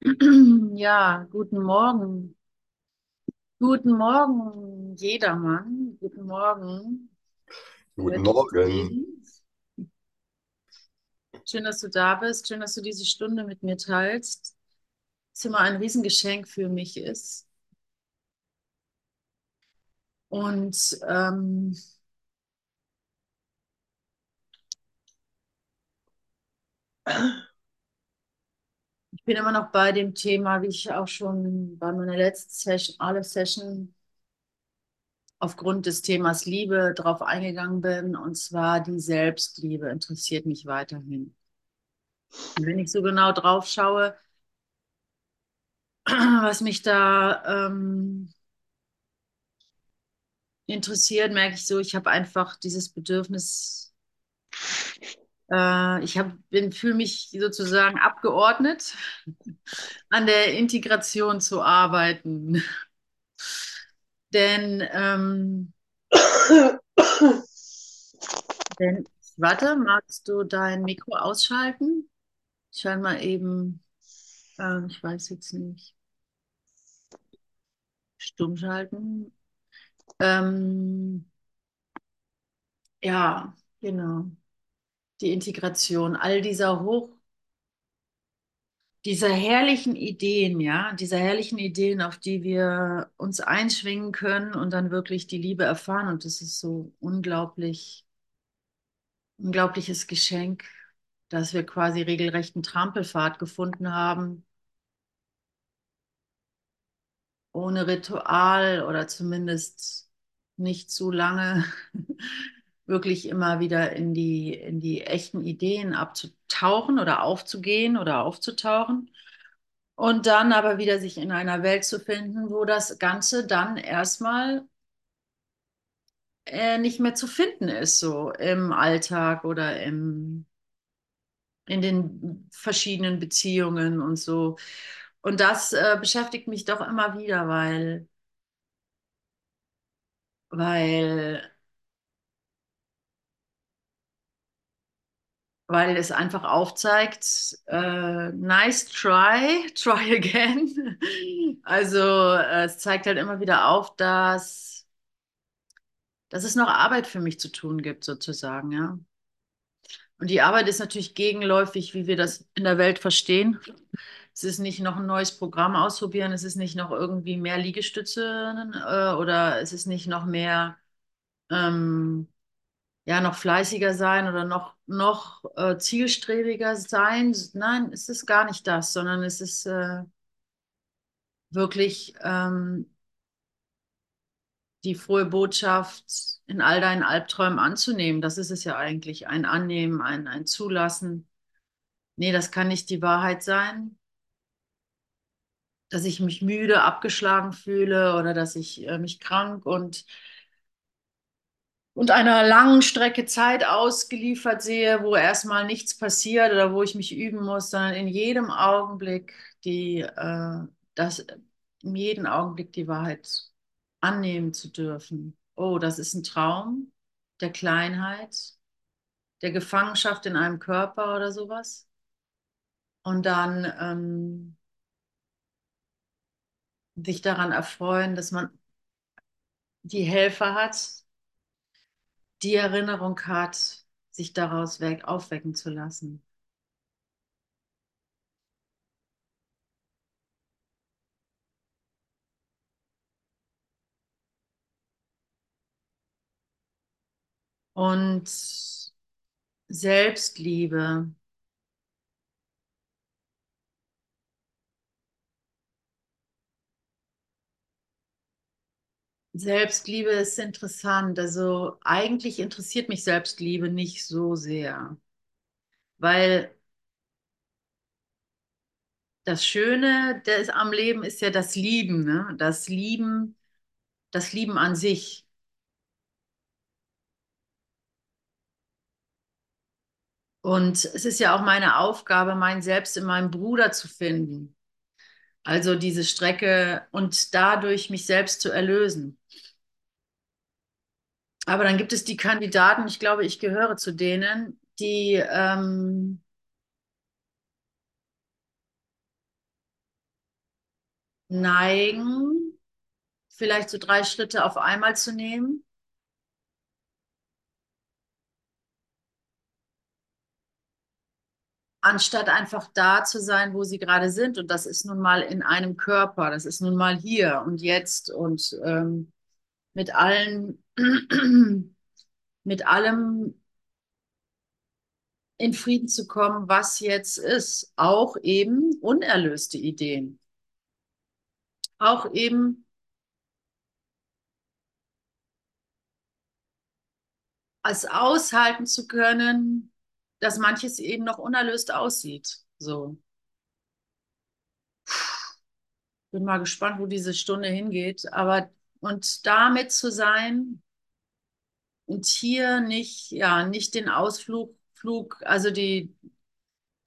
Ja, guten Morgen. Guten Morgen, jedermann. Guten Morgen. Guten Morgen. Schön, dass du da bist. Schön, dass du diese Stunde mit mir teilst. Es immer ein Riesengeschenk für mich ist. Und ähm, ich bin immer noch bei dem Thema, wie ich auch schon bei meiner letzten Session, alle Session aufgrund des Themas Liebe drauf eingegangen bin. Und zwar die Selbstliebe interessiert mich weiterhin. Und wenn ich so genau drauf schaue, was mich da ähm, interessiert, merke ich so, ich habe einfach dieses Bedürfnis, äh, ich fühle mich sozusagen abgeordnet, an der Integration zu arbeiten. Denn, ähm, denn, warte, magst du dein Mikro ausschalten? Mal eben, ähm, ich weiß jetzt nicht, stumm schalten. Ähm, ja, genau. Die Integration all dieser hoch dieser herrlichen Ideen, ja, dieser herrlichen Ideen, auf die wir uns einschwingen können und dann wirklich die Liebe erfahren. Und das ist so unglaublich, unglaubliches Geschenk, dass wir quasi regelrechten Trampelpfad gefunden haben, ohne Ritual oder zumindest nicht zu lange wirklich immer wieder in die, in die echten Ideen abzutauchen oder aufzugehen oder aufzutauchen. Und dann aber wieder sich in einer Welt zu finden, wo das Ganze dann erstmal äh, nicht mehr zu finden ist, so im Alltag oder im, in den verschiedenen Beziehungen und so. Und das äh, beschäftigt mich doch immer wieder, weil, weil, weil es einfach aufzeigt, äh, nice try, try again. Also äh, es zeigt halt immer wieder auf, dass dass es noch Arbeit für mich zu tun gibt, sozusagen, ja. Und die Arbeit ist natürlich gegenläufig, wie wir das in der Welt verstehen. Es ist nicht noch ein neues Programm ausprobieren, es ist nicht noch irgendwie mehr Liegestütze äh, oder es ist nicht noch mehr, ähm, ja, noch fleißiger sein oder noch, noch äh, zielstrebiger sein. Nein, es ist gar nicht das, sondern es ist äh, wirklich ähm, die frohe Botschaft in all deinen Albträumen anzunehmen. Das ist es ja eigentlich, ein Annehmen, ein, ein Zulassen. Nee, das kann nicht die Wahrheit sein, dass ich mich müde, abgeschlagen fühle oder dass ich äh, mich krank und, und einer langen Strecke Zeit ausgeliefert sehe, wo erstmal nichts passiert oder wo ich mich üben muss, sondern in jedem Augenblick die, äh, das, in jedem Augenblick die Wahrheit annehmen zu dürfen. Oh, das ist ein Traum der Kleinheit, der Gefangenschaft in einem Körper oder sowas. Und dann ähm, sich daran erfreuen, dass man die Helfer hat, die Erinnerung hat, sich daraus weg, aufwecken zu lassen. Und Selbstliebe. Selbstliebe ist interessant. Also eigentlich interessiert mich Selbstliebe nicht so sehr, weil das Schöne des, am Leben ist ja das Lieben, ne? Das Lieben, das Lieben an sich. Und es ist ja auch meine Aufgabe, mein Selbst in meinem Bruder zu finden. Also diese Strecke und dadurch mich selbst zu erlösen. Aber dann gibt es die Kandidaten, ich glaube, ich gehöre zu denen, die, ähm, neigen, vielleicht so drei Schritte auf einmal zu nehmen. Anstatt einfach da zu sein, wo sie gerade sind. Und das ist nun mal in einem Körper, das ist nun mal hier und jetzt und ähm, mit allen, mit allem in Frieden zu kommen, was jetzt ist. Auch eben unerlöste Ideen. Auch eben es aushalten zu können, dass manches eben noch unerlöst aussieht. So. Bin mal gespannt, wo diese Stunde hingeht. Aber und damit zu sein und hier nicht, ja, nicht den Ausflug, Flug, also die,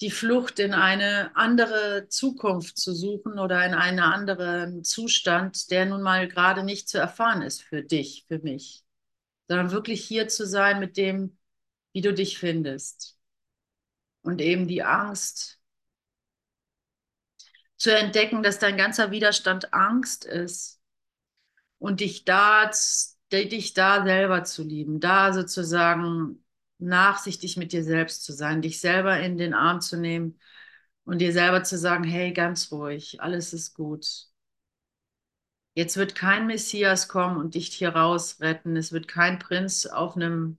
die Flucht in eine andere Zukunft zu suchen oder in einen anderen Zustand, der nun mal gerade nicht zu erfahren ist für dich, für mich, sondern wirklich hier zu sein mit dem, wie du dich findest. Und eben die Angst zu entdecken, dass dein ganzer Widerstand Angst ist und dich da, dich da selber zu lieben, da sozusagen nachsichtig mit dir selbst zu sein, dich selber in den Arm zu nehmen und dir selber zu sagen, hey, ganz ruhig, alles ist gut. Jetzt wird kein Messias kommen und dich hier rausretten. Es wird kein Prinz auf einem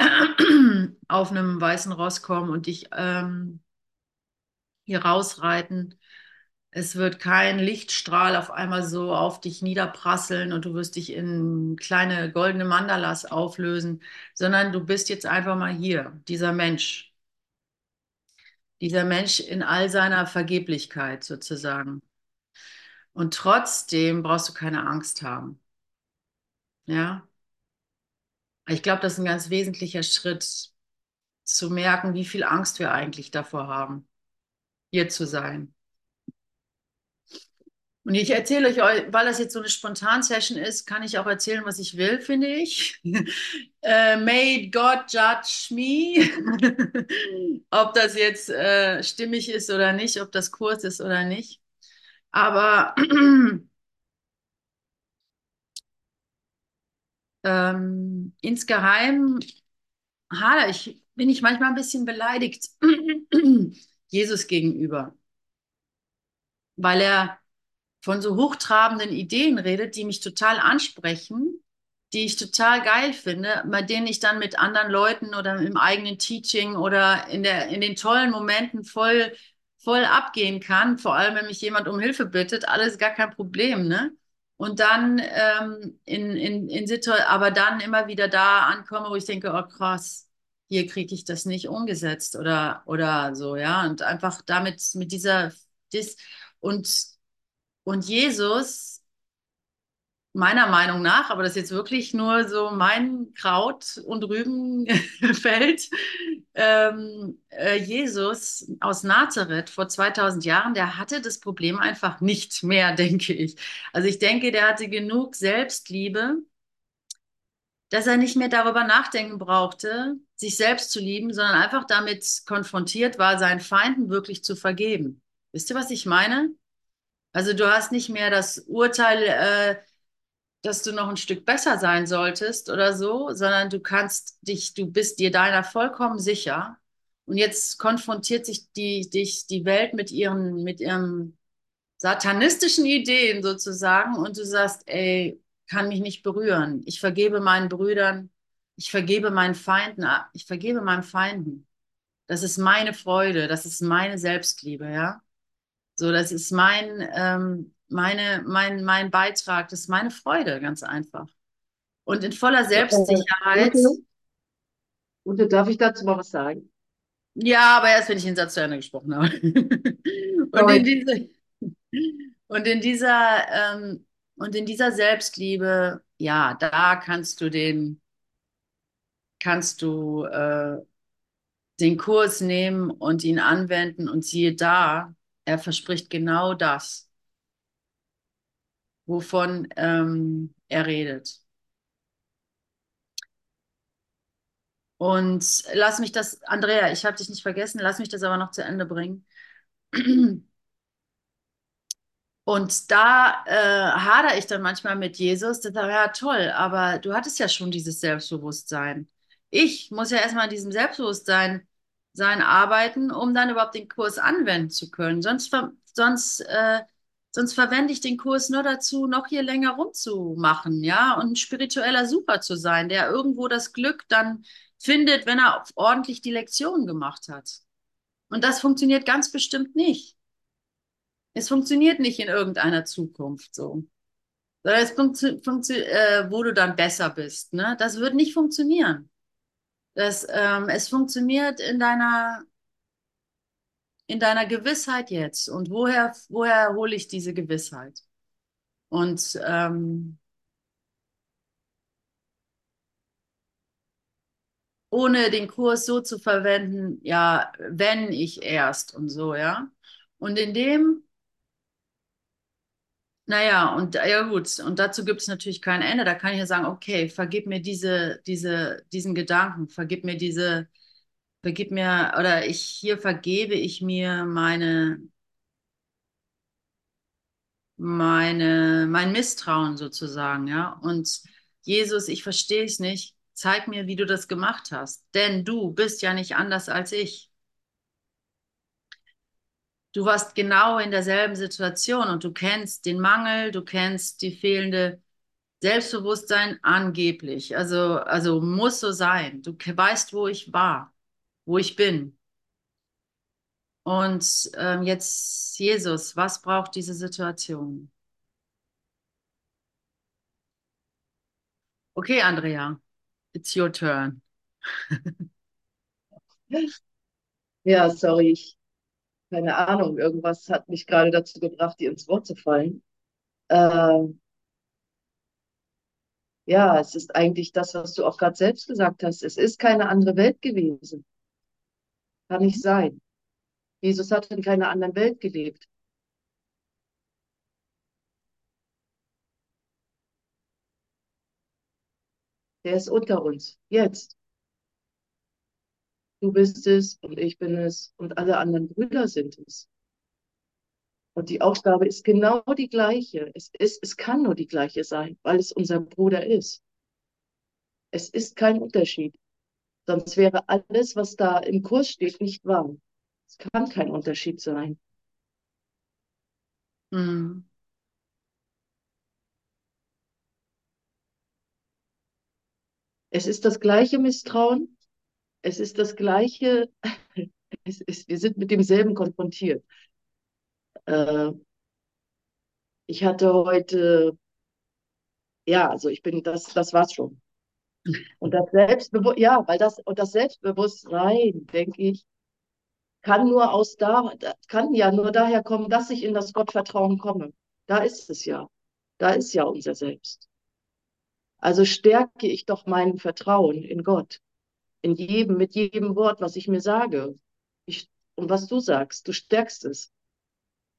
auf einem weißen Ross kommen und dich ähm, hier rausreiten. Es wird kein Lichtstrahl auf einmal so auf dich niederprasseln und du wirst dich in kleine goldene Mandalas auflösen, sondern du bist jetzt einfach mal hier, dieser Mensch. Dieser Mensch in all seiner Vergeblichkeit sozusagen. Und trotzdem brauchst du keine Angst haben. Ja. Ich glaube, das ist ein ganz wesentlicher Schritt, zu merken, wie viel Angst wir eigentlich davor haben, hier zu sein. Und ich erzähle euch, weil das jetzt so eine Spontan-Session ist, kann ich auch erzählen, was ich will, finde ich. äh, made God judge me. ob das jetzt äh, stimmig ist oder nicht, ob das Kurs ist oder nicht. Aber ähm, insgeheim hadere ich, bin ich manchmal ein bisschen beleidigt Jesus gegenüber, weil er von so hochtrabenden Ideen redet, die mich total ansprechen, die ich total geil finde, bei denen ich dann mit anderen Leuten oder im eigenen Teaching oder in, der, in den tollen Momenten voll, voll abgehen kann. Vor allem, wenn mich jemand um Hilfe bittet, alles gar kein Problem, ne? Und dann ähm, in, in, in Situation, aber dann immer wieder da ankomme, wo ich denke, oh krass, hier kriege ich das nicht umgesetzt oder, oder so, ja. Und einfach damit, mit dieser, dis und und Jesus, meiner Meinung nach, aber das ist jetzt wirklich nur so mein Kraut- und Rübenfeld, ähm, äh, Jesus aus Nazareth vor 2000 Jahren, der hatte das Problem einfach nicht mehr, denke ich. Also ich denke, der hatte genug Selbstliebe, dass er nicht mehr darüber nachdenken brauchte, sich selbst zu lieben, sondern einfach damit konfrontiert war, seinen Feinden wirklich zu vergeben. Wisst ihr, was ich meine? Also du hast nicht mehr das Urteil, äh, dass du noch ein Stück besser sein solltest oder so, sondern du kannst dich, du bist dir deiner vollkommen sicher. Und jetzt konfrontiert sich die, dich die Welt mit ihren, mit ihren satanistischen Ideen sozusagen und du sagst, ey, kann mich nicht berühren. Ich vergebe meinen Brüdern, ich vergebe meinen Feinden, ich vergebe meinen Feinden. Das ist meine Freude, das ist meine Selbstliebe, ja. So, das ist mein, ähm, meine, mein, mein Beitrag, das ist meine Freude, ganz einfach. Und in voller Selbstsicherheit. Und äh, darf ich dazu mal was sagen? Ja, aber erst, wenn ich den Satz zu Ende gesprochen habe. und, in diese, und in dieser, ähm, und in dieser Selbstliebe, ja, da kannst du den, kannst du äh, den Kurs nehmen und ihn anwenden und siehe da, er verspricht genau das, wovon ähm, er redet. Und lass mich das, Andrea, ich habe dich nicht vergessen, lass mich das aber noch zu Ende bringen. Und da äh, hadere ich dann manchmal mit Jesus. Das sage, ja, toll, aber du hattest ja schon dieses Selbstbewusstsein. Ich muss ja erstmal an diesem Selbstbewusstsein sein arbeiten, um dann überhaupt den Kurs anwenden zu können. Sonst, sonst, äh, sonst verwende ich den Kurs nur dazu, noch hier länger rumzumachen, ja, und ein spiritueller Super zu sein, der irgendwo das Glück dann findet, wenn er ordentlich die Lektion gemacht hat. Und das funktioniert ganz bestimmt nicht. Es funktioniert nicht in irgendeiner Zukunft so. Sondern es funktioniert, äh, wo du dann besser bist. Ne? Das wird nicht funktionieren. Das, ähm, es funktioniert in deiner, in deiner Gewissheit jetzt. Und woher, woher hole ich diese Gewissheit? Und ähm, ohne den Kurs so zu verwenden, ja, wenn ich erst und so, ja. Und in dem Naja, und ja gut, und dazu gibt es natürlich kein Ende. Da kann ich ja sagen, okay, vergib mir diese, diese, diesen Gedanken, vergib mir diese, vergib mir, oder ich hier vergebe ich mir meine, meine, mein Misstrauen sozusagen, ja. Und Jesus, ich verstehe es nicht. Zeig mir, wie du das gemacht hast. Denn du bist ja nicht anders als ich. Du warst genau in derselben Situation und du kennst den Mangel, du kennst die fehlende Selbstbewusstsein angeblich. Also, also muss so sein. Du weißt, wo ich war, wo ich bin. Und ähm, jetzt, Jesus, was braucht diese Situation? Okay, Andrea, it's your turn. Ja, sorry, ich, keine Ahnung, irgendwas hat mich gerade dazu gebracht, dir ins Wort zu fallen. Ähm, ja, es ist eigentlich das, was du auch gerade selbst gesagt hast. Es ist keine andere Welt gewesen. Kann nicht sein. Jesus hat in keiner anderen Welt gelebt. Der ist unter uns, jetzt. Du bist es und ich bin es und alle anderen Brüder sind es. Und die Aufgabe ist genau die gleiche. Es ist, es kann nur die gleiche sein, weil es unser Bruder ist. Es ist kein Unterschied. Sonst wäre alles, was da im Kurs steht, nicht wahr. Es kann kein Unterschied sein. Hm. Es ist das gleiche Misstrauen. Es ist das gleiche. Es ist, wir sind mit demselben konfrontiert. Äh, ich hatte heute, ja, also ich bin, das, das war's schon. Und das Selbstbewusstsein, ja, weil das, und das Selbstbewusstsein, denke ich, kann nur aus da, kann ja nur daher kommen, dass ich in das Gottvertrauen komme. Da ist es ja. Da ist ja unser Selbst. Also stärke ich doch mein Vertrauen in Gott. In jedem, mit jedem Wort, was ich mir sage. Ich, und was du sagst, du stärkst es.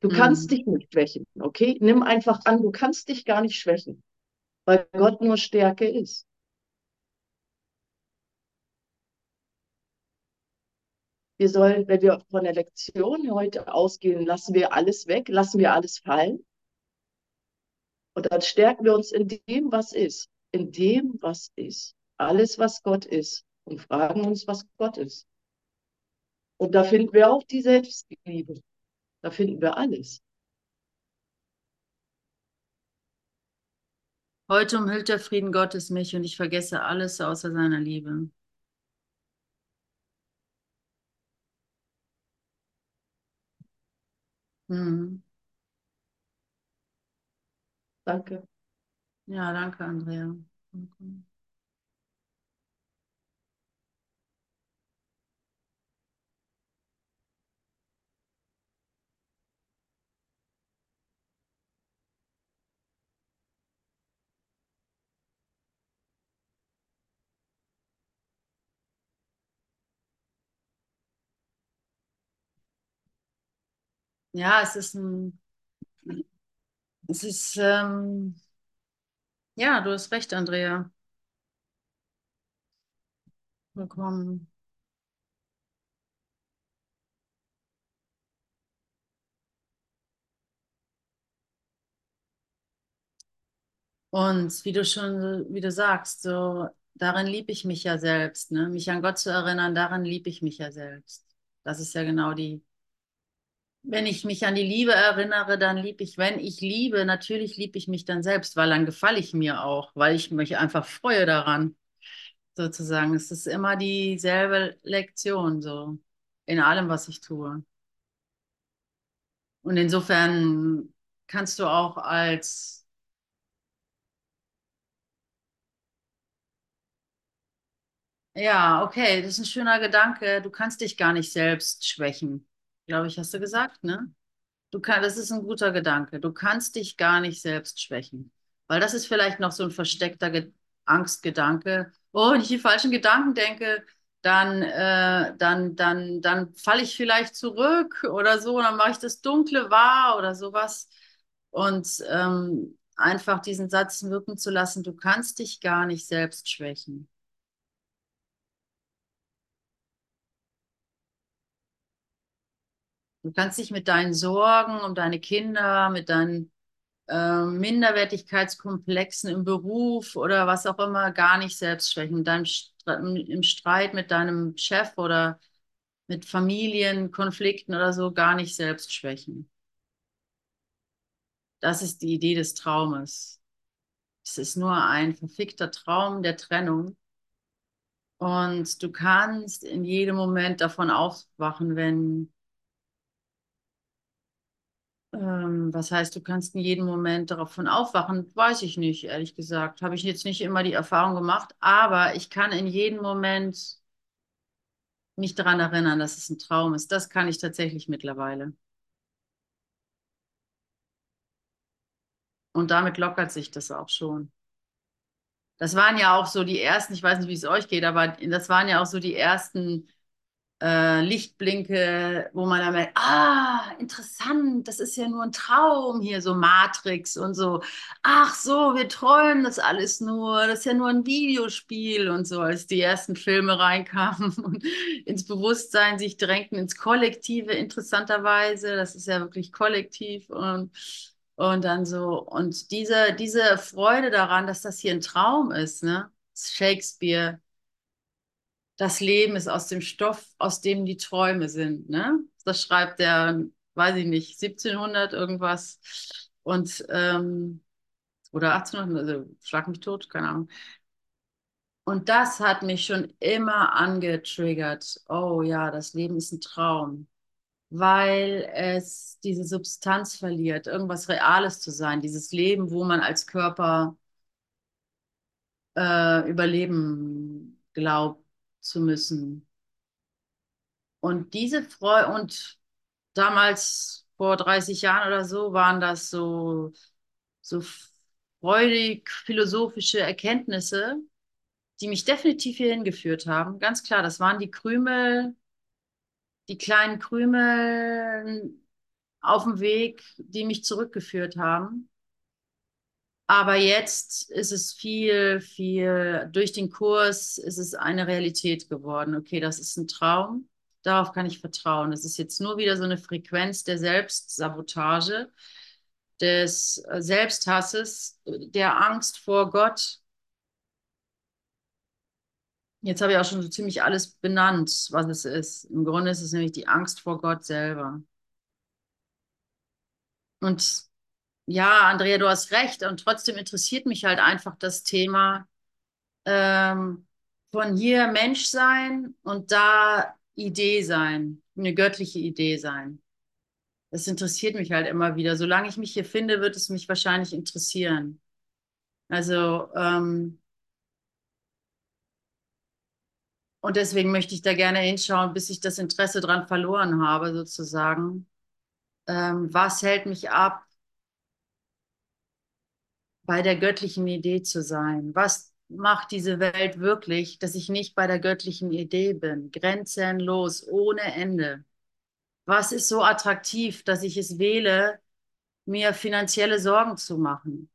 Du Hm. kannst dich nicht schwächen, okay? Nimm einfach an, du kannst dich gar nicht schwächen, weil Gott nur Stärke ist. Wir sollen, wenn wir von der Lektion heute ausgehen, lassen wir alles weg, lassen wir alles fallen. Und dann stärken wir uns in dem, was ist. In dem, was ist. Alles, was Gott ist. Und fragen uns, was Gott ist. Und da finden wir auch die Selbstliebe. Da finden wir alles. Heute umhüllt der Frieden Gottes mich und ich vergesse alles außer seiner Liebe. Hm. Danke. Ja, danke, Andrea. Danke. Ja, es ist ein, es ist, ähm, ja, du hast recht, Andrea. Willkommen. Und wie du schon, wie du sagst, so darin liebe ich mich ja selbst, ne? Mich an Gott zu erinnern, darin liebe ich mich ja selbst. Das ist ja genau die, wenn ich mich an die Liebe erinnere, dann liebe ich, wenn ich liebe, natürlich liebe ich mich dann selbst, weil dann gefalle ich mir auch, weil ich mich einfach freue daran, sozusagen. Es ist immer dieselbe Lektion, so in allem, was ich tue. Und insofern kannst du auch als Ja, okay, das ist ein schöner Gedanke. Du kannst dich gar nicht selbst schwächen, glaube ich, hast du gesagt, ne? Du kann, das ist ein guter Gedanke. Du kannst dich gar nicht selbst schwächen, weil das ist vielleicht noch so ein versteckter Ge Angstgedanke. Oh, wenn ich die falschen Gedanken denke, dann, äh, dann, dann, dann falle ich vielleicht zurück oder so, dann mache ich das Dunkle wahr oder sowas. Und ähm, einfach diesen Satz wirken zu lassen, du kannst dich gar nicht selbst schwächen. Du kannst dich mit deinen Sorgen um deine Kinder, mit deinen äh, Minderwertigkeitskomplexen im Beruf oder was auch immer gar nicht selbst schwächen. Mit deinem Im Streit mit deinem Chef oder mit Familienkonflikten oder so gar nicht selbst schwächen. Das ist die Idee des Traumes. Es ist nur ein verfickter Traum der Trennung. Und du kannst in jedem Moment davon aufwachen, wenn Ähm, was heißt, du kannst in jedem Moment davon aufwachen? Weiß ich nicht, ehrlich gesagt. Habe ich jetzt nicht immer die Erfahrung gemacht, aber ich kann in jedem Moment mich daran erinnern, dass es ein Traum ist. Das kann ich tatsächlich mittlerweile. Und damit lockert sich das auch schon. Das waren ja auch so die ersten, ich weiß nicht, wie es euch geht, aber das waren ja auch so die ersten äh, Lichtblinke, wo man dann merkt, ah, interessant, das ist ja nur ein Traum hier, so Matrix und so. Ach so, wir träumen das alles nur, das ist ja nur ein Videospiel und so, als die ersten Filme reinkamen und ins Bewusstsein sich drängten, ins Kollektive, interessanterweise, das ist ja wirklich kollektiv und und dann so, und diese, diese Freude daran, dass das hier ein Traum ist, ne? Shakespeare, das Leben ist aus dem Stoff, aus dem die Träume sind. Ne? Das schreibt der, weiß ich nicht, 1700 irgendwas und ähm, oder 1800, also schlag mich tot, keine Ahnung. Und das hat mich schon immer angetriggert. Oh ja, das Leben ist ein Traum, weil es diese Substanz verliert, irgendwas Reales zu sein, dieses Leben, wo man als Körper äh, überleben glaubt zu müssen. Und diese Freude, und damals vor 30 Jahren oder so, waren das so, so freudig philosophische Erkenntnisse, die mich definitiv hier hingeführt haben. Ganz klar, das waren die Krümel, die kleinen Krümel auf dem Weg, die mich zurückgeführt haben. Aber jetzt ist es viel, viel, durch den Kurs ist es eine Realität geworden. Okay, das ist ein Traum, darauf kann ich vertrauen. Es ist jetzt nur wieder so eine Frequenz der Selbstsabotage, des Selbsthasses, der Angst vor Gott. Jetzt habe ich auch schon so ziemlich alles benannt, was es ist. Im Grunde ist es nämlich die Angst vor Gott selber. Und ja, Andrea, du hast recht. Und trotzdem interessiert mich halt einfach das Thema ähm, von hier Mensch sein und da Idee sein, eine göttliche Idee sein. Das interessiert mich halt immer wieder. Solange ich mich hier finde, wird es mich wahrscheinlich interessieren. Also, ähm, und deswegen möchte ich da gerne hinschauen, bis ich das Interesse dran verloren habe, sozusagen. Ähm, was hält mich ab, bei der göttlichen Idee zu sein? Was macht diese Welt wirklich, dass ich nicht bei der göttlichen Idee bin? Grenzenlos, ohne Ende. Was ist so attraktiv, dass ich es wähle, mir finanzielle Sorgen zu machen?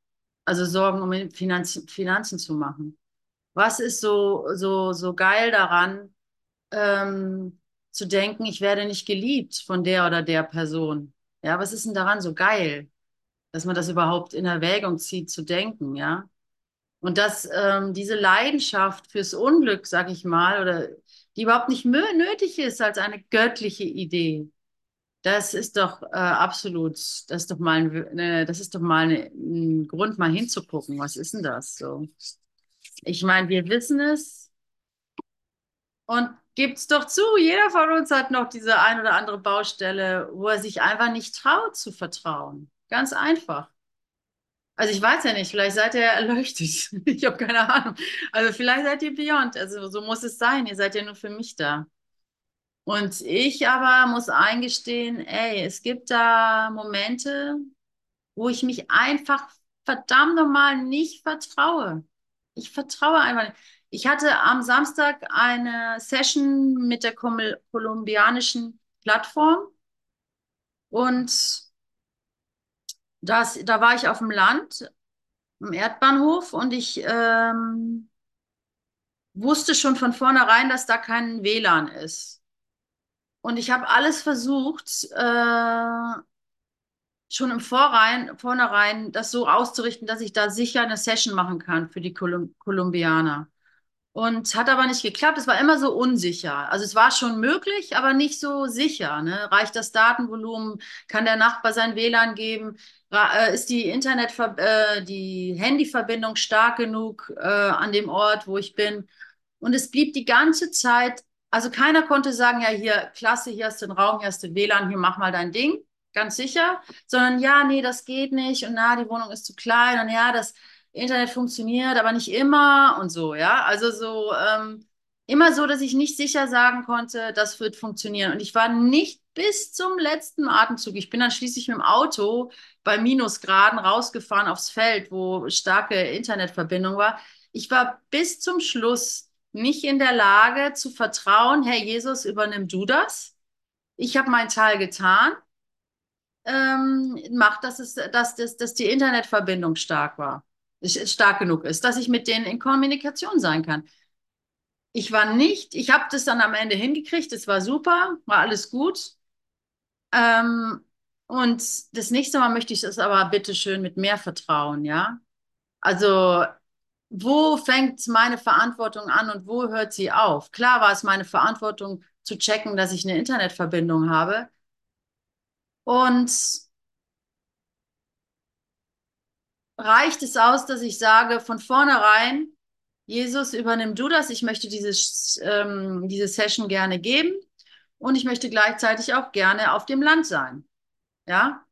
Also Sorgen um Finanz Finanzen zu machen. Was ist so, so, so geil daran, ähm, zu denken, ich werde nicht geliebt von der oder der Person? Ja, was ist denn daran so geil? Dass man das überhaupt in Erwägung zieht, zu denken, ja. Und dass ähm, diese Leidenschaft fürs Unglück, sag ich mal, oder die überhaupt nicht nötig ist als eine göttliche Idee. Das ist doch äh, absolut, das ist doch mal, ein, äh, das ist doch mal eine, ein Grund, mal hinzugucken. Was ist denn das so? Ich meine, wir wissen es und gibt's doch zu, jeder von uns hat noch diese ein oder andere Baustelle, wo er sich einfach nicht traut zu vertrauen. Ganz einfach. Also ich weiß ja nicht, vielleicht seid ihr erleuchtet. Ich habe keine Ahnung. Also vielleicht seid ihr beyond. Also so muss es sein. Ihr seid ja nur für mich da. Und ich aber muss eingestehen, ey, es gibt da Momente, wo ich mich einfach verdammt nochmal nicht vertraue. Ich vertraue einfach nicht. Ich hatte am Samstag eine Session mit der kolumbianischen Plattform und das, da war ich auf dem Land, im Erdbahnhof und ich ähm, wusste schon von vornherein, dass da kein WLAN ist. Und ich habe alles versucht, äh, schon im Vorrein, Vornherein das so auszurichten, dass ich da sicher eine Session machen kann für die Kolum Kolumbianer. Und hat aber nicht geklappt. Es war immer so unsicher. Also es war schon möglich, aber nicht so sicher. Ne? Reicht das Datenvolumen? Kann der Nachbar sein WLAN geben? Äh, ist die Internet, äh, die Handyverbindung stark genug äh, an dem Ort, wo ich bin? Und es blieb die ganze Zeit, also keiner konnte sagen, ja, hier, klasse, hier hast du einen Raum, hier hast du WLAN, hier mach mal dein Ding, ganz sicher, sondern ja, nee, das geht nicht und na, die Wohnung ist zu klein und ja, das Internet funktioniert, aber nicht immer und so, ja. Also so ähm, immer so, dass ich nicht sicher sagen konnte, das wird funktionieren. Und ich war nicht bis zum letzten Atemzug. Ich bin dann schließlich mit dem Auto bei Minusgraden rausgefahren aufs Feld, wo starke Internetverbindung war. Ich war bis zum Schluss nicht in der Lage zu vertrauen, Herr Jesus, übernimm du das. Ich habe meinen Teil getan. Ähm, macht, dass, es, dass, dass, dass die Internetverbindung stark war stark genug ist, dass ich mit denen in Kommunikation sein kann. Ich war nicht, ich habe das dann am Ende hingekriegt, es war super, war alles gut. Ähm, und das nächste Mal möchte ich es aber bitte schön mit mehr Vertrauen, ja. Also, wo fängt meine Verantwortung an und wo hört sie auf? Klar war es meine Verantwortung zu checken, dass ich eine Internetverbindung habe. Und reicht es aus, dass ich sage von vornherein, Jesus, übernimm du das. Ich möchte dieses, ähm, diese Session gerne geben und ich möchte gleichzeitig auch gerne auf dem Land sein. Ja?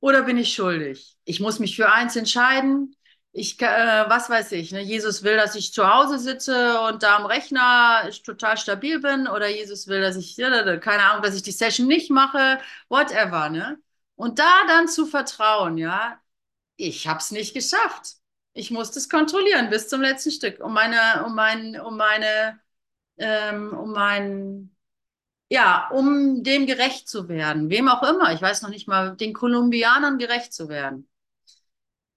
Oder bin ich schuldig? Ich muss mich für eins entscheiden. Ich, äh, was weiß ich, ne? Jesus will, dass ich zu Hause sitze und da am Rechner total stabil bin, oder Jesus will, dass ich, keine Ahnung, dass ich die Session nicht mache, whatever, ne? Und da dann zu vertrauen, ja, ich habe es nicht geschafft. Ich musste es kontrollieren bis zum letzten Stück, um meine, um mein, um meine, ähm, um mein, ja, um dem gerecht zu werden, wem auch immer. Ich weiß noch nicht mal, den Kolumbianern gerecht zu werden.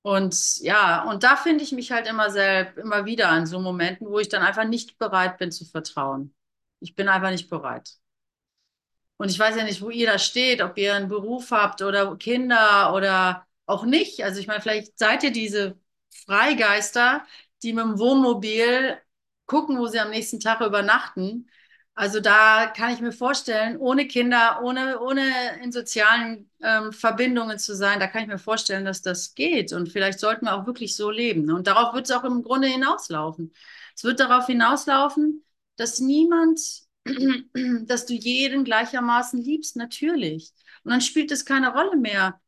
Und ja, und da finde ich mich halt immer selbst, immer wieder an so Momenten, wo ich dann einfach nicht bereit bin zu vertrauen. Ich bin einfach nicht bereit. Und ich weiß ja nicht, wo ihr da steht, ob ihr einen Beruf habt oder Kinder oder auch nicht. Also ich meine, vielleicht seid ihr diese Freigeister, die mit dem Wohnmobil gucken, wo sie am nächsten Tag übernachten. Also da kann ich mir vorstellen, ohne Kinder, ohne, ohne in sozialen ähm, Verbindungen zu sein, da kann ich mir vorstellen, dass das geht. Und vielleicht sollten wir auch wirklich so leben. Und darauf wird es auch im Grunde hinauslaufen. Es wird darauf hinauslaufen, dass niemand, dass du jeden gleichermaßen liebst, natürlich. Und dann spielt es keine Rolle mehr,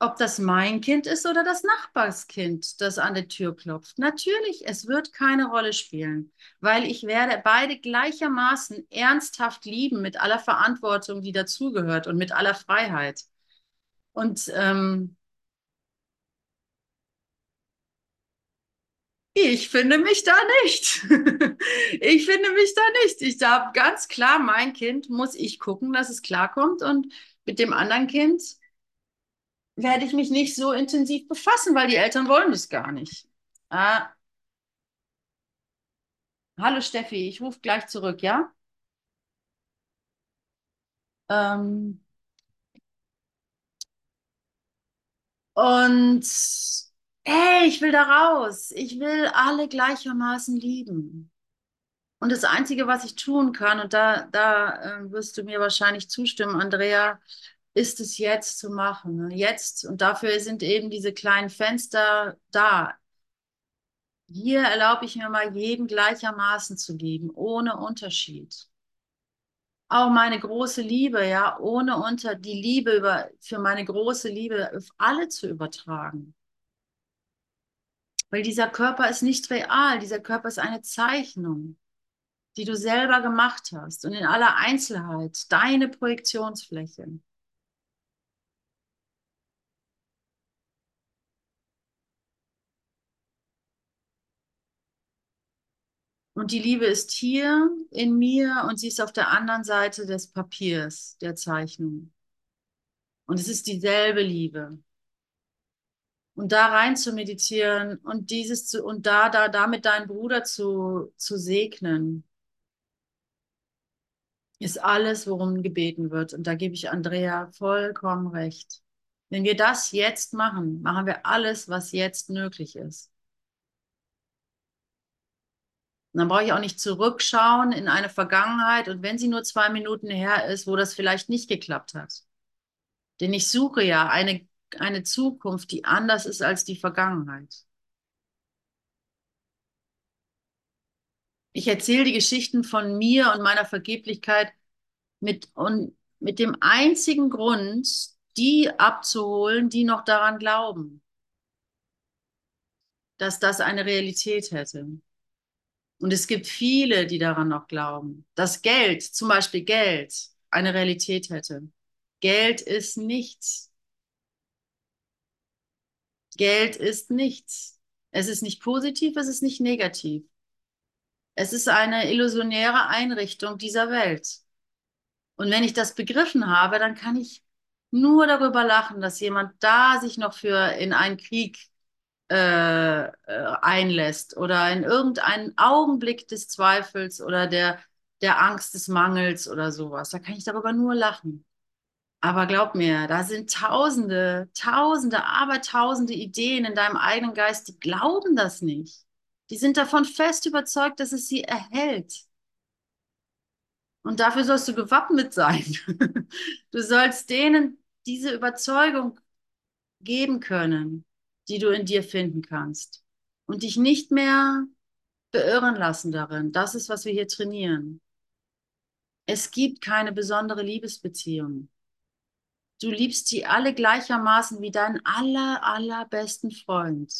ob das mein Kind ist oder das Nachbarskind, das an der Tür klopft. Natürlich, es wird keine Rolle spielen, weil ich werde beide gleichermaßen ernsthaft lieben mit aller Verantwortung, die dazugehört und mit aller Freiheit. Und ähm, ich finde mich da nicht. ich finde mich da nicht. Ich habe ganz klar, mein Kind muss ich gucken, dass es klarkommt und mit dem anderen Kind werde ich mich nicht so intensiv befassen, weil die Eltern wollen das gar nicht. Ah. Hallo Steffi, ich rufe gleich zurück, ja? Ähm. Und hey, ich will da raus. Ich will alle gleichermaßen lieben. Und das Einzige, was ich tun kann, und da, da äh, wirst du mir wahrscheinlich zustimmen, Andrea, ist es jetzt zu machen. Ne? Jetzt. Und dafür sind eben diese kleinen Fenster da. Hier erlaube ich mir mal, jeden gleichermaßen zu lieben, ohne Unterschied. Auch meine große Liebe, ja, ohne unter die Liebe über, für meine große Liebe auf alle zu übertragen. Weil dieser Körper ist nicht real, dieser Körper ist eine Zeichnung, die du selber gemacht hast und in aller Einzelheit deine Projektionsfläche. Und die Liebe ist hier in mir und sie ist auf der anderen Seite des Papiers, der Zeichnung. Und es ist dieselbe Liebe. Und da rein zu meditieren und dieses zu, und da, da, damit deinen Bruder zu, zu segnen, ist alles, worum gebeten wird. Und da gebe ich Andrea vollkommen recht. Wenn wir das jetzt machen, machen wir alles, was jetzt möglich ist. Und dann brauche ich auch nicht zurückschauen in eine Vergangenheit und wenn sie nur zwei Minuten her ist, wo das vielleicht nicht geklappt hat. Denn ich suche ja eine, eine Zukunft, die anders ist als die Vergangenheit. Ich erzähle die Geschichten von mir und meiner Vergeblichkeit mit, und mit dem einzigen Grund, die abzuholen, die noch daran glauben, dass das eine Realität hätte. Und es gibt viele, die daran noch glauben, dass Geld, zum Beispiel Geld, eine Realität hätte. Geld ist nichts. Geld ist nichts. Es ist nicht positiv, es ist nicht negativ. Es ist eine illusionäre Einrichtung dieser Welt. Und wenn ich das begriffen habe, dann kann ich nur darüber lachen, dass jemand da sich noch für in einen Krieg äh, äh, einlässt oder in irgendeinen Augenblick des Zweifels oder der, der Angst des Mangels oder sowas. Da kann ich darüber nur lachen. Aber glaub mir, da sind tausende, tausende, aber tausende Ideen in deinem eigenen Geist, die glauben das nicht. Die sind davon fest überzeugt, dass es sie erhält. Und dafür sollst du gewappnet sein. Du sollst denen diese Überzeugung geben können die du in dir finden kannst. Und dich nicht mehr beirren lassen darin. Das ist, was wir hier trainieren. Es gibt keine besondere Liebesbeziehung. Du liebst sie alle gleichermaßen wie deinen aller, allerbesten Freund.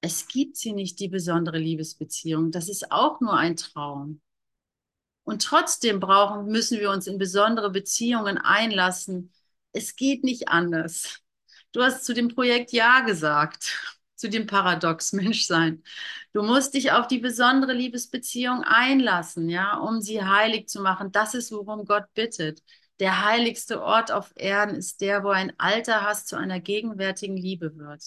Es gibt sie nicht, die besondere Liebesbeziehung. Das ist auch nur ein Traum. Und trotzdem brauchen, müssen wir uns in besondere Beziehungen einlassen. Es geht nicht anders. Du hast zu dem Projekt Ja gesagt, zu dem Paradox Menschsein. Du musst dich auf die besondere Liebesbeziehung einlassen, ja, um sie heilig zu machen. Das ist, worum Gott bittet. Der heiligste Ort auf Erden ist der, wo ein alter Hass zu einer gegenwärtigen Liebe wird.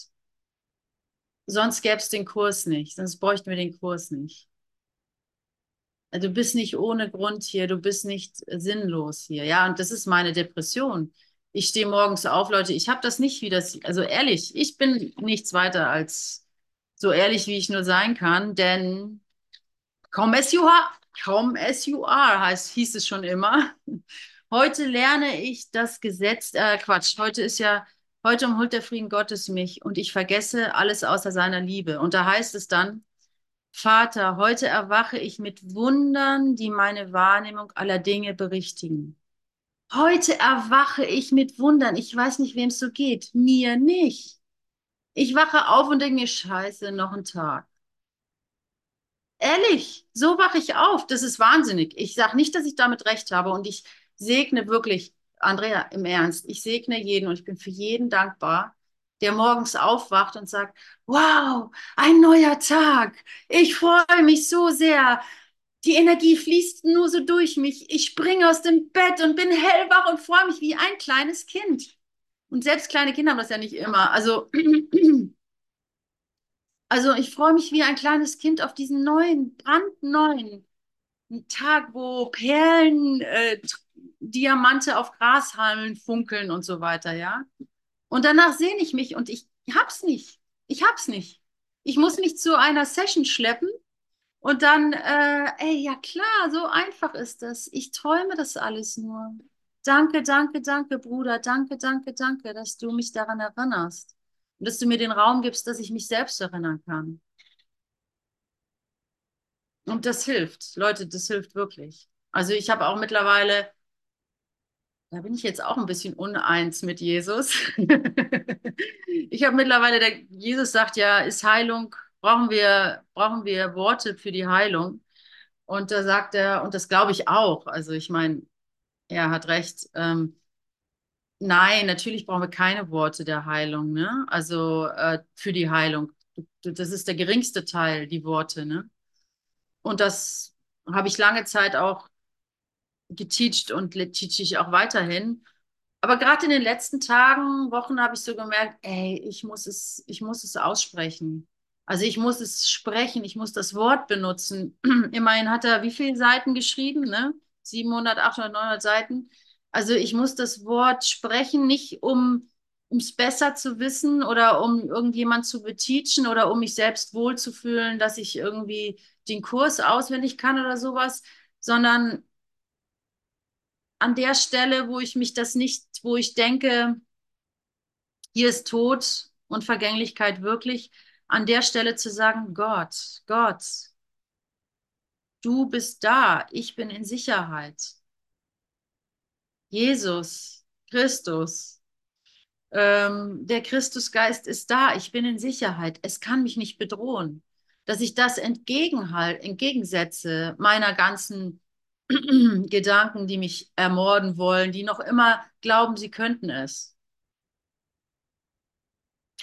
Sonst gäbe es den Kurs nicht, sonst bräuchten wir den Kurs nicht. Du bist nicht ohne Grund hier, du bist nicht sinnlos hier. Ja, und das ist meine Depression ich stehe morgens auf, Leute, ich habe das nicht wie das, also ehrlich, ich bin nichts weiter als so ehrlich, wie ich nur sein kann, denn come as you are, come as you are, heißt, hieß es schon immer. Heute lerne ich das Gesetz, äh, Quatsch, heute ist ja, heute umhüllt der Frieden Gottes mich und ich vergesse alles außer seiner Liebe. Und da heißt es dann, Vater, heute erwache ich mit Wundern, die meine Wahrnehmung aller Dinge berichtigen. Heute erwache ich mit Wundern. Ich weiß nicht, wem es so geht. Mir nicht. Ich wache auf und denke mir, scheiße, noch ein Tag. Ehrlich, so wache ich auf. Das ist wahnsinnig. Ich sage nicht, dass ich damit recht habe und ich segne wirklich, Andrea, im Ernst, ich segne jeden und ich bin für jeden dankbar, der morgens aufwacht und sagt, wow, ein neuer Tag. Ich freue mich so sehr. Die Energie fließt nur so durch mich. Ich springe aus dem Bett und bin hellwach und freue mich wie ein kleines Kind. Und selbst kleine Kinder haben das ja nicht immer. Also, also ich freue mich wie ein kleines Kind auf diesen neuen, brandneuen Tag, wo Perlen, äh, Diamante auf Grashalmen funkeln und so weiter, ja. Und danach sehne ich mich und ich hab's nicht. Ich hab's nicht. Ich muss mich zu einer Session schleppen und dann, äh, ey, ja klar, so einfach ist das. Ich träume das alles nur. Danke, danke, danke, Bruder. Danke, danke, danke, dass du mich daran erinnerst. Und dass du mir den Raum gibst, dass ich mich selbst erinnern kann. Und das hilft. Leute, das hilft wirklich. Also ich habe auch mittlerweile, da bin ich jetzt auch ein bisschen uneins mit Jesus. ich habe mittlerweile, der Jesus sagt ja, ist Heilung, brauchen wir, brauchen wir Worte für die Heilung. Und da sagt er, und das glaube ich auch, also ich meine, er hat recht, ähm, nein, natürlich brauchen wir keine Worte der Heilung, ne? Also äh, für die Heilung. Das ist der geringste Teil, die Worte, ne? Und das habe ich lange Zeit auch geteacht und teach ich auch weiterhin. Aber gerade in den letzten Tagen, Wochen habe ich so gemerkt, ey, ich muss es, ich muss es aussprechen. Also ich muss es sprechen, ich muss das Wort benutzen. Immerhin hat er wie viele Seiten geschrieben, ne? 700, 800, 900 Seiten. Also ich muss das Wort sprechen, nicht um es besser zu wissen oder um irgendjemand zu beteachen oder um mich selbst wohlzufühlen, dass ich irgendwie den Kurs auswendig kann oder sowas, sondern an der Stelle, wo ich mich das nicht, wo ich denke, hier ist Tod und Vergänglichkeit wirklich, an der Stelle zu sagen, Gott, Gott, du bist da, ich bin in Sicherheit. Jesus, Christus, ähm, der Christusgeist ist da, ich bin in Sicherheit, es kann mich nicht bedrohen. Dass ich das entgegensetze meiner ganzen Gedanken, die mich ermorden wollen, die noch immer glauben, sie könnten es.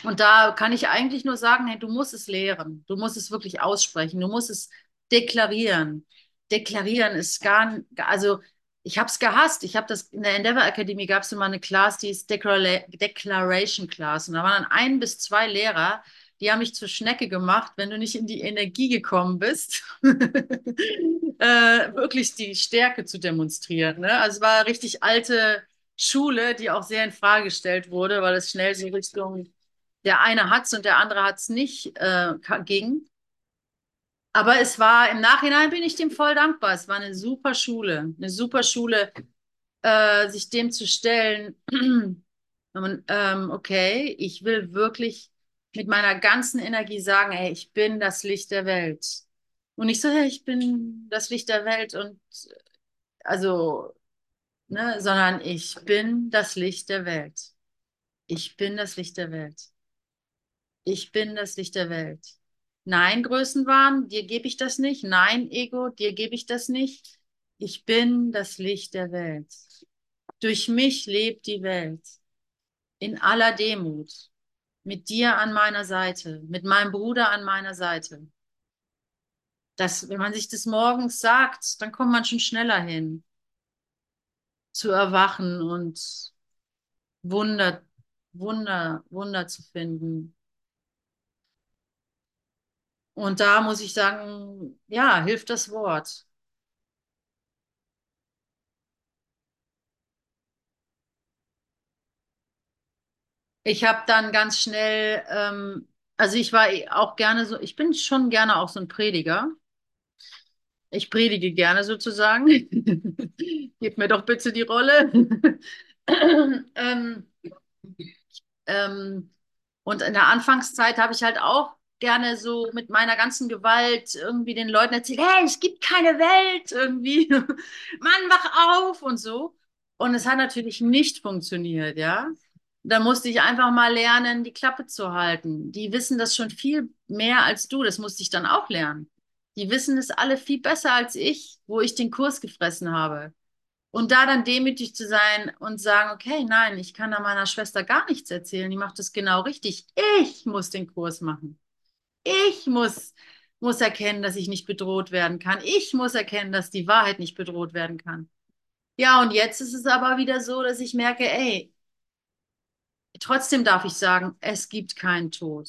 Und da kann ich eigentlich nur sagen, hey, du musst es lehren, du musst es wirklich aussprechen, du musst es deklarieren. Deklarieren ist gar, also ich habe es gehasst. Ich habe das in der Endeavor Academy gab es immer eine Class, die ist Declara Declaration Class. Und da waren dann ein bis zwei Lehrer, die haben mich zur Schnecke gemacht, wenn du nicht in die Energie gekommen bist, äh, wirklich die Stärke zu demonstrieren. Ne? Also es war richtig alte Schule, die auch sehr in Frage gestellt wurde, weil es schnell so Richtung der eine hat's und der andere hat's nicht äh, ging. Aber es war, im Nachhinein bin ich dem voll dankbar. Es war eine super Schule, eine super Schule, äh, sich dem zu stellen. ähm, okay, ich will wirklich mit meiner ganzen Energie sagen, ey, ich bin das Licht der Welt. Und nicht so, hey, ich bin das Licht der Welt und also, ne, sondern ich bin das Licht der Welt. Ich bin das Licht der Welt. Ich bin das Licht der Welt. Nein, Größenwahn, dir gebe ich das nicht. Nein, Ego, dir gebe ich das nicht. Ich bin das Licht der Welt. Durch mich lebt die Welt. In aller Demut. Mit dir an meiner Seite. Mit meinem Bruder an meiner Seite. Das, wenn man sich das morgens sagt, dann kommt man schon schneller hin. Zu erwachen und Wunder, Wunder, Wunder zu finden. Und da muss ich sagen, ja, hilft das Wort. Ich habe dann ganz schnell, ähm, also ich war auch gerne so, ich bin schon gerne auch so ein Prediger. Ich predige gerne sozusagen. Gib mir doch bitte die Rolle. ähm, ähm, und in der Anfangszeit habe ich halt auch gerne so mit meiner ganzen Gewalt irgendwie den Leuten erzählt, hey, es gibt keine Welt irgendwie. Mann, wach auf und so. Und es hat natürlich nicht funktioniert, ja. Da musste ich einfach mal lernen, die Klappe zu halten. Die wissen das schon viel mehr als du. Das musste ich dann auch lernen. Die wissen es alle viel besser als ich, wo ich den Kurs gefressen habe. Und da dann demütig zu sein und sagen, okay, nein, ich kann da meiner Schwester gar nichts erzählen, die macht das genau richtig. Ich muss den Kurs machen. Ich muss, muss erkennen, dass ich nicht bedroht werden kann. Ich muss erkennen, dass die Wahrheit nicht bedroht werden kann. Ja, und jetzt ist es aber wieder so, dass ich merke, ey, trotzdem darf ich sagen, es gibt keinen Tod.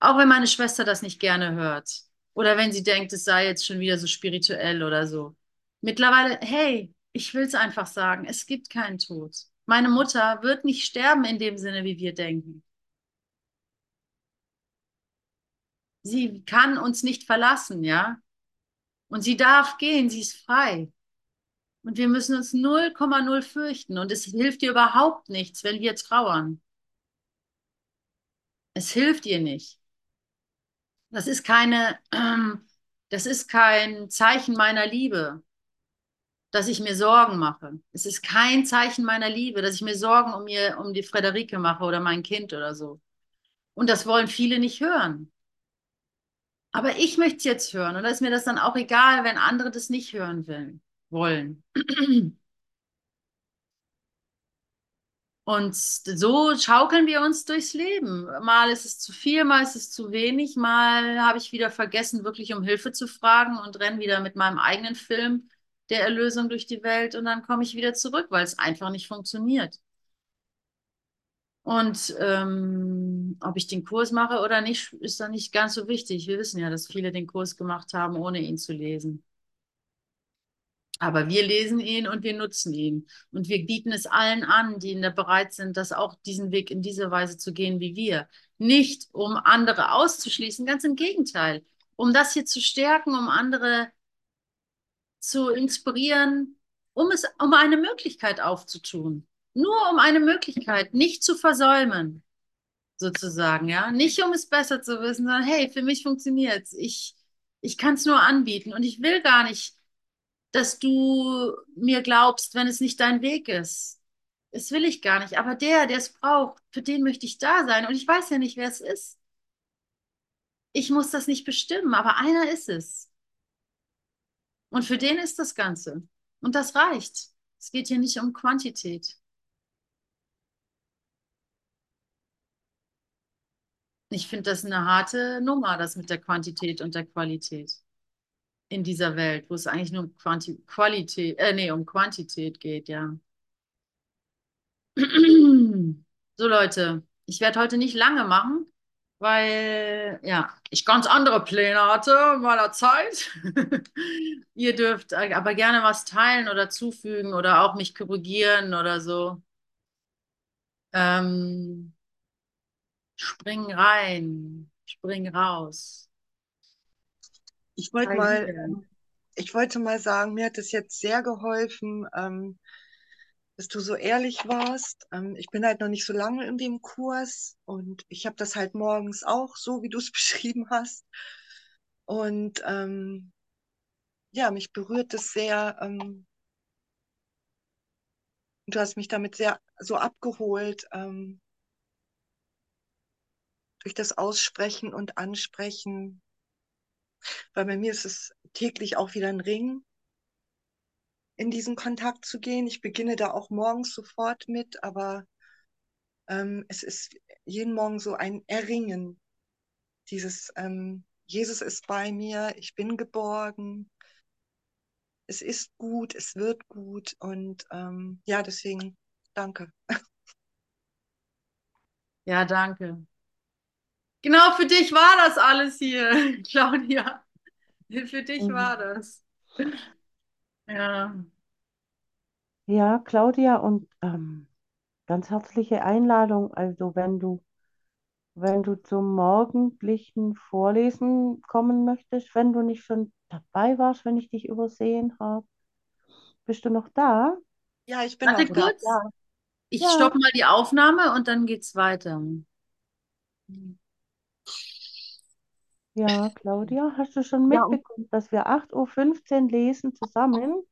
Auch wenn meine Schwester das nicht gerne hört. Oder wenn sie denkt, es sei jetzt schon wieder so spirituell oder so. Mittlerweile, hey, ich will es einfach sagen, es gibt keinen Tod. Meine Mutter wird nicht sterben in dem Sinne, wie wir denken. Sie kann uns nicht verlassen, ja? Und sie darf gehen, sie ist frei. Und wir müssen uns 0,0 fürchten. Und es hilft dir überhaupt nichts, wenn wir trauern. Es hilft ihr nicht. Das ist keine, das ist kein Zeichen meiner Liebe, dass ich mir Sorgen mache. Es ist kein Zeichen meiner Liebe, dass ich mir Sorgen um mir, um die Frederike mache oder mein Kind oder so. Und das wollen viele nicht hören. Aber ich möchte es jetzt hören. Und da ist mir das dann auch egal, wenn andere das nicht hören will, wollen. Und so schaukeln wir uns durchs Leben. Mal ist es zu viel, mal ist es zu wenig, mal habe ich wieder vergessen, wirklich um Hilfe zu fragen und renne wieder mit meinem eigenen Film der Erlösung durch die Welt und dann komme ich wieder zurück, weil es einfach nicht funktioniert. Und ähm, ob ich den Kurs mache oder nicht, ist dann nicht ganz so wichtig. Wir wissen ja, dass viele den Kurs gemacht haben, ohne ihn zu lesen. Aber wir lesen ihn und wir nutzen ihn. Und wir bieten es allen an, die bereit sind, das auch diesen Weg in dieser Weise zu gehen wie wir. Nicht, um andere auszuschließen, ganz im Gegenteil. Um das hier zu stärken, um andere zu inspirieren, um es, um eine Möglichkeit aufzutun. Nur um eine Möglichkeit nicht zu versäumen, sozusagen, ja. Nicht um es besser zu wissen, sondern hey, für mich funktioniert es. Ich, ich kann es nur anbieten und ich will gar nicht dass du mir glaubst, wenn es nicht dein Weg ist. Das will ich gar nicht. Aber der, der es braucht, für den möchte ich da sein. Und ich weiß ja nicht, wer es ist. Ich muss das nicht bestimmen, aber einer ist es. Und für den ist das Ganze. Und das reicht. Es geht hier nicht um Quantität. Ich finde das eine harte Nummer, das mit der Quantität und der Qualität in dieser Welt, wo es eigentlich nur um Quanti Qualität, äh, nee, um Quantität geht, ja. So, Leute, ich werde heute nicht lange machen, weil, ja, ich ganz andere Pläne hatte in meiner Zeit. Ihr dürft aber gerne was teilen oder zufügen oder auch mich korrigieren oder so. Ähm, spring rein, spring raus. Ich wollte mal, ich wollte mal sagen, mir hat es jetzt sehr geholfen, ähm, dass du so ehrlich warst. Ähm, ich bin halt noch nicht so lange in dem Kurs und ich habe das halt morgens auch so, wie du es beschrieben hast. Und ähm, ja, mich berührt es sehr. Ähm, du hast mich damit sehr so abgeholt ähm, durch das Aussprechen und Ansprechen weil bei mir ist es täglich auch wieder ein Ring, in diesen Kontakt zu gehen. Ich beginne da auch morgens sofort mit, aber ähm, es ist jeden Morgen so ein Erringen. Dieses ähm, Jesus ist bei mir, ich bin geborgen, es ist gut, es wird gut und ähm, ja, deswegen danke. Ja, danke. Genau für dich war das alles hier, Claudia. Für dich mhm. war das. Ja. Ja, Claudia, und ähm, ganz herzliche Einladung. Also wenn du, wenn du zum morgendlichen Vorlesen kommen möchtest, wenn du nicht schon dabei warst, wenn ich dich übersehen habe. Bist du noch da? Ja, ich bin Warte noch kurz. Da. Ich ja. stoppe mal die Aufnahme und dann geht's weiter. Ja, Claudia, hast du schon mitbekommen, ja. dass wir 8.15 Uhr lesen zusammen?